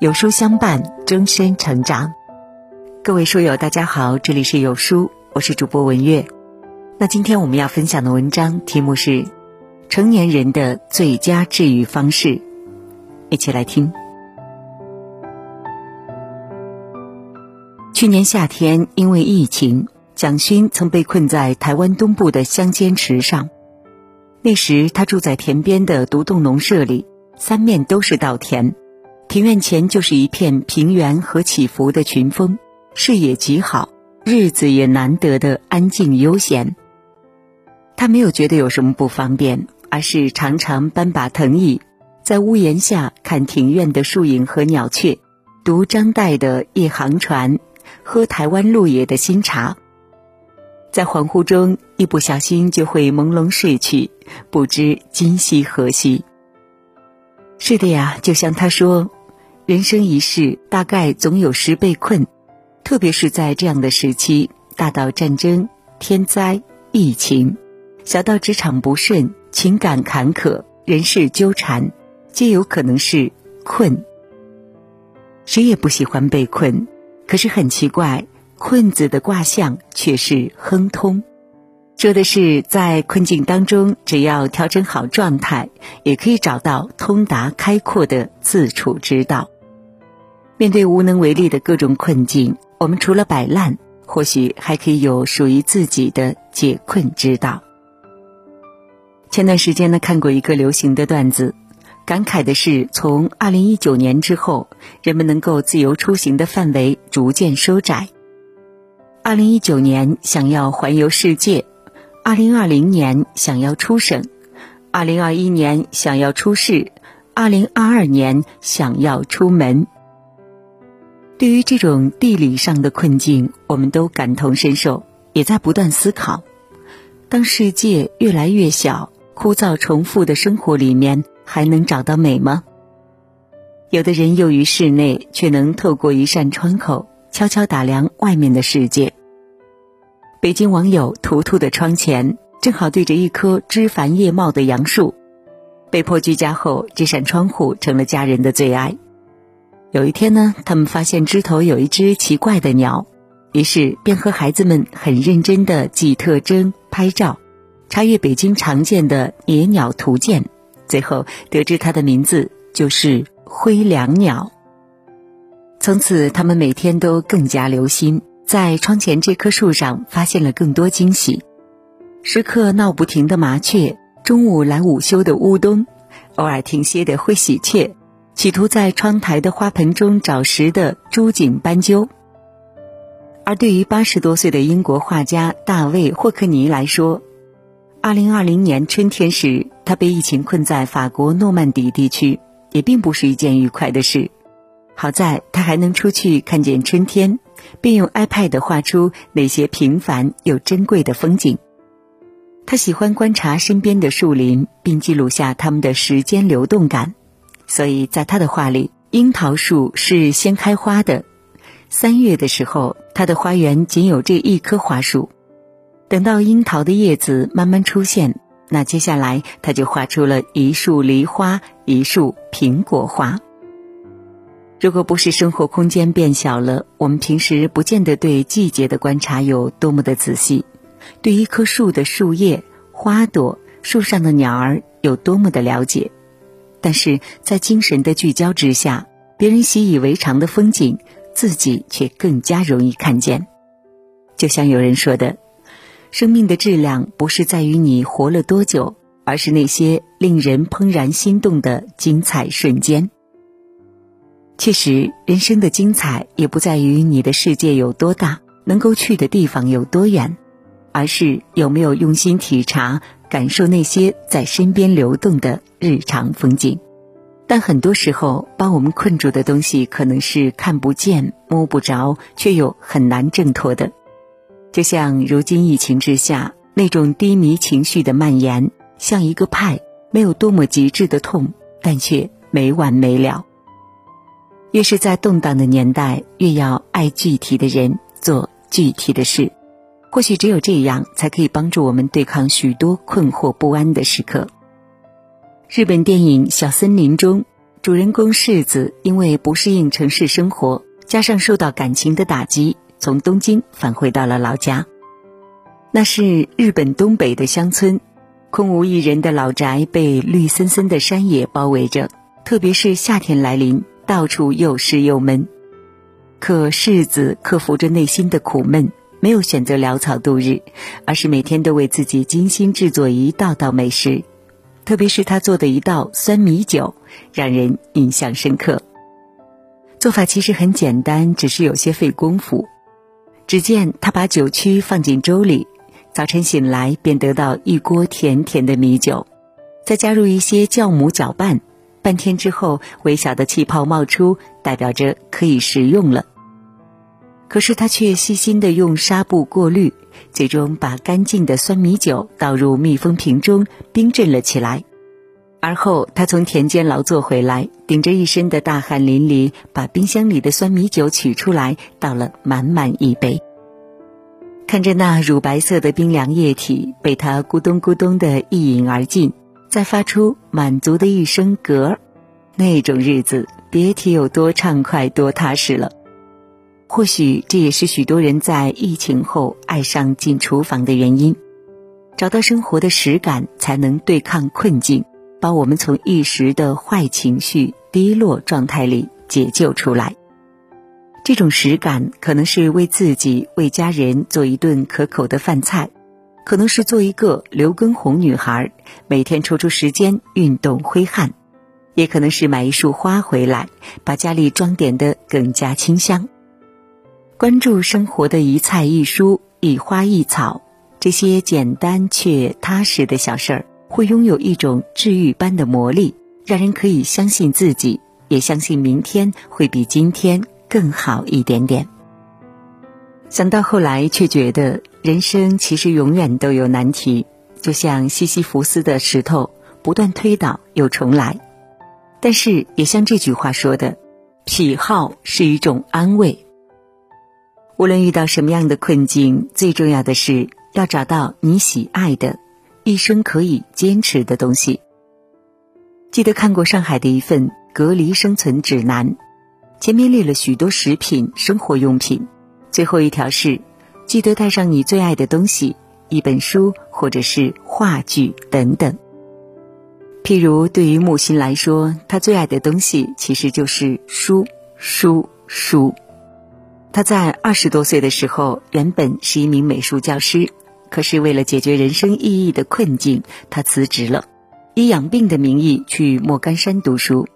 有书相伴，终身成长。各位书友，大家好，这里是有书，我是主播文月。那今天我们要分享的文章题目是《成年人的最佳治愈方式》，一起来听。去年夏天，因为疫情，蒋勋曾被困在台湾东部的乡间池上。那时他住在田边的独栋农舍里，三面都是稻田。庭院前就是一片平原和起伏的群峰，视野极好，日子也难得的安静悠闲。他没有觉得有什么不方便，而是常常搬把藤椅，在屋檐下看庭院的树影和鸟雀，读张岱的《夜航船》，喝台湾鹿野的新茶。在恍惚中，一不小心就会朦胧睡去，不知今夕何夕。是的呀，就像他说。人生一世，大概总有时被困，特别是在这样的时期，大到战争、天灾、疫情，小到职场不顺、情感坎坷、人事纠缠，皆有可能是困。谁也不喜欢被困，可是很奇怪，困字的卦象却是亨通，说的是在困境当中，只要调整好状态，也可以找到通达开阔的自处之道。面对无能为力的各种困境，我们除了摆烂，或许还可以有属于自己的解困之道。前段时间呢，看过一个流行的段子，感慨的是，从二零一九年之后，人们能够自由出行的范围逐渐收窄。二零一九年想要环游世界，二零二零年想要出省，二零二一年想要出市，二零二二年想要出门。对于这种地理上的困境，我们都感同身受，也在不断思考：当世界越来越小、枯燥重复的生活里面，还能找到美吗？有的人囿于室内，却能透过一扇窗口悄悄打量外面的世界。北京网友图图的窗前正好对着一棵枝繁叶茂的杨树，被迫居家后，这扇窗户成了家人的最爱。有一天呢，他们发现枝头有一只奇怪的鸟，于是便和孩子们很认真的记特征、拍照，查阅北京常见的野鸟图鉴，最后得知它的名字就是灰椋鸟。从此，他们每天都更加留心，在窗前这棵树上发现了更多惊喜：时刻闹不停的麻雀，中午来午休的乌冬，偶尔停歇的灰喜鹊。企图在窗台的花盆中找食的朱颈斑鸠，而对于八十多岁的英国画家大卫霍克尼来说，二零二零年春天时，他被疫情困在法国诺曼底地区，也并不是一件愉快的事。好在他还能出去看见春天，并用 iPad 画出那些平凡又珍贵的风景。他喜欢观察身边的树林，并记录下它们的时间流动感。所以在他的画里，樱桃树是先开花的。三月的时候，他的花园仅有这一棵花树。等到樱桃的叶子慢慢出现，那接下来他就画出了一束梨花，一束苹果花。如果不是生活空间变小了，我们平时不见得对季节的观察有多么的仔细，对一棵树的树叶、花朵、树上的鸟儿有多么的了解。但是在精神的聚焦之下，别人习以为常的风景，自己却更加容易看见。就像有人说的，生命的质量不是在于你活了多久，而是那些令人怦然心动的精彩瞬间。确实，人生的精彩也不在于你的世界有多大，能够去的地方有多远，而是有没有用心体察。感受那些在身边流动的日常风景，但很多时候把我们困住的东西，可能是看不见、摸不着，却又很难挣脱的。就像如今疫情之下，那种低迷情绪的蔓延，像一个派，没有多么极致的痛，但却没完没了。越是在动荡的年代，越要爱具体的人，做具体的事。或许只有这样，才可以帮助我们对抗许多困惑不安的时刻。日本电影《小森林》中，主人公世子因为不适应城市生活，加上受到感情的打击，从东京返回到了老家。那是日本东北的乡村，空无一人的老宅被绿森森的山野包围着，特别是夏天来临，到处又湿又闷。可世子克服着内心的苦闷，没有选择潦草度日，而是每天都为自己精心制作一道道美食。特别是他做的一道酸米酒，让人印象深刻。做法其实很简单，只是有些费功夫。只见他把酒曲放进粥里，早晨醒来便得到一锅甜甜的米酒，再加入一些酵母搅拌，半天之后，微小的气泡冒出，代表着可以食用了。可是他却细心地用纱布过滤，最终把干净的酸米酒倒入密封瓶中，冰镇了起来。而后他从田间劳作回来，顶着一身的大汗淋漓，把冰箱里的酸米酒取出来，倒了满满一杯。看着那乳白色的冰凉液体被他咕咚咕咚的一饮而尽，再发出满足的一声嗝，那种日子别提有多畅快、多踏实了。或许这也是许多人在疫情后爱上进厨房的原因。找到生活的实感，才能对抗困境，把我们从一时的坏情绪、低落状态里解救出来。这种实感，可能是为自己、为家人做一顿可口的饭菜，可能是做一个刘畊宏女孩，每天抽出时间运动挥汗，也可能是买一束花回来，把家里装点得更加清香。关注生活的一菜一蔬一花一草，这些简单却踏实的小事儿，会拥有一种治愈般的魔力，让人可以相信自己，也相信明天会比今天更好一点点。想到后来，却觉得人生其实永远都有难题，就像西西弗斯的石头，不断推倒又重来。但是，也像这句话说的，癖好是一种安慰。无论遇到什么样的困境，最重要的是要找到你喜爱的、一生可以坚持的东西。记得看过上海的一份隔离生存指南，前面列了许多食品、生活用品，最后一条是记得带上你最爱的东西，一本书或者是话剧等等。譬如对于木心来说，他最爱的东西其实就是书、书、书。他在二十多岁的时候，原本是一名美术教师，可是为了解决人生意义的困境，他辞职了，以养病的名义去莫干山读书。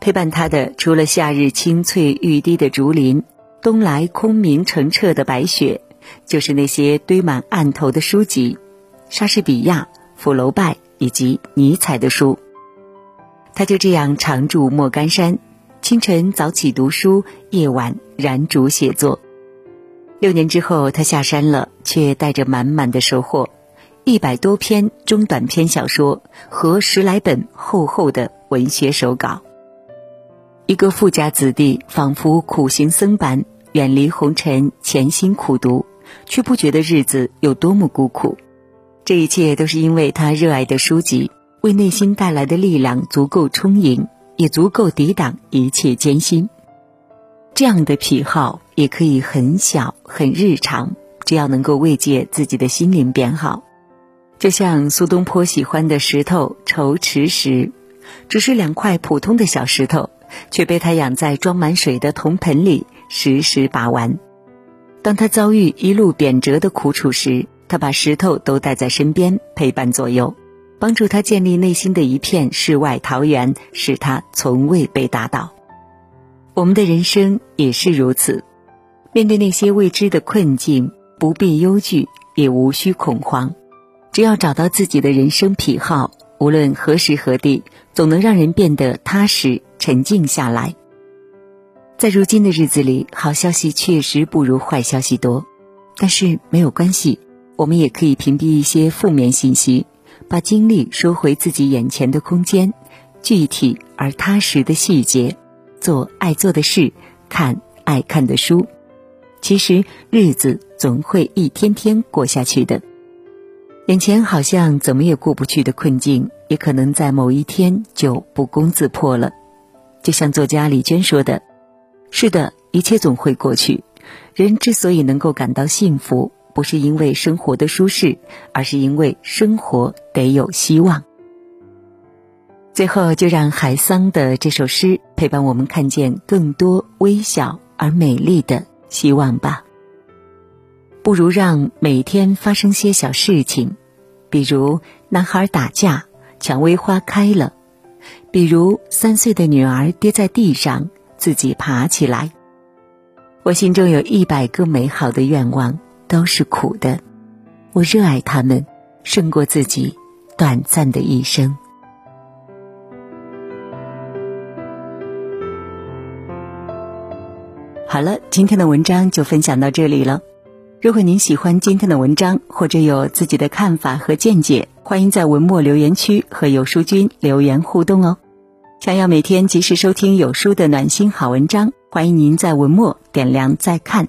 陪伴他的，除了夏日青翠欲滴的竹林，冬来空明澄澈的白雪，就是那些堆满案头的书籍，莎士比亚、福楼拜以及尼采的书。他就这样常驻莫干山。清晨早起读书，夜晚燃烛写作。六年之后，他下山了，却带着满满的收获：一百多篇中短篇小说和十来本厚厚的文学手稿。一个富家子弟，仿佛苦行僧般，远离红尘，潜心苦读，却不觉得日子有多么孤苦。这一切都是因为他热爱的书籍，为内心带来的力量足够充盈。也足够抵挡一切艰辛。这样的癖好也可以很小很日常，只要能够慰藉自己的心灵便好。就像苏东坡喜欢的石头愁池石，只是两块普通的小石头，却被他养在装满水的铜盆里，时时把玩。当他遭遇一路贬谪的苦楚时，他把石头都带在身边，陪伴左右。帮助他建立内心的一片世外桃源，使他从未被打倒。我们的人生也是如此，面对那些未知的困境，不必忧惧，也无需恐慌。只要找到自己的人生癖好，无论何时何地，总能让人变得踏实、沉静下来。在如今的日子里，好消息确实不如坏消息多，但是没有关系，我们也可以屏蔽一些负面信息。把精力收回自己眼前的空间，具体而踏实的细节，做爱做的事，看爱看的书。其实日子总会一天天过下去的。眼前好像怎么也过不去的困境，也可能在某一天就不攻自破了。就像作家李娟说的：“是的，一切总会过去。人之所以能够感到幸福，不是因为生活的舒适，而是因为生活得有希望。”最后，就让海桑的这首诗陪伴我们看见更多微小而美丽的希望吧。不如让每天发生些小事情，比如男孩打架，蔷薇花开了；比如三岁的女儿跌在地上，自己爬起来。我心中有一百个美好的愿望，都是苦的。我热爱他们，胜过自己短暂的一生。好了，今天的文章就分享到这里了。如果您喜欢今天的文章，或者有自己的看法和见解，欢迎在文末留言区和有书君留言互动哦。想要每天及时收听有书的暖心好文章，欢迎您在文末点亮再看。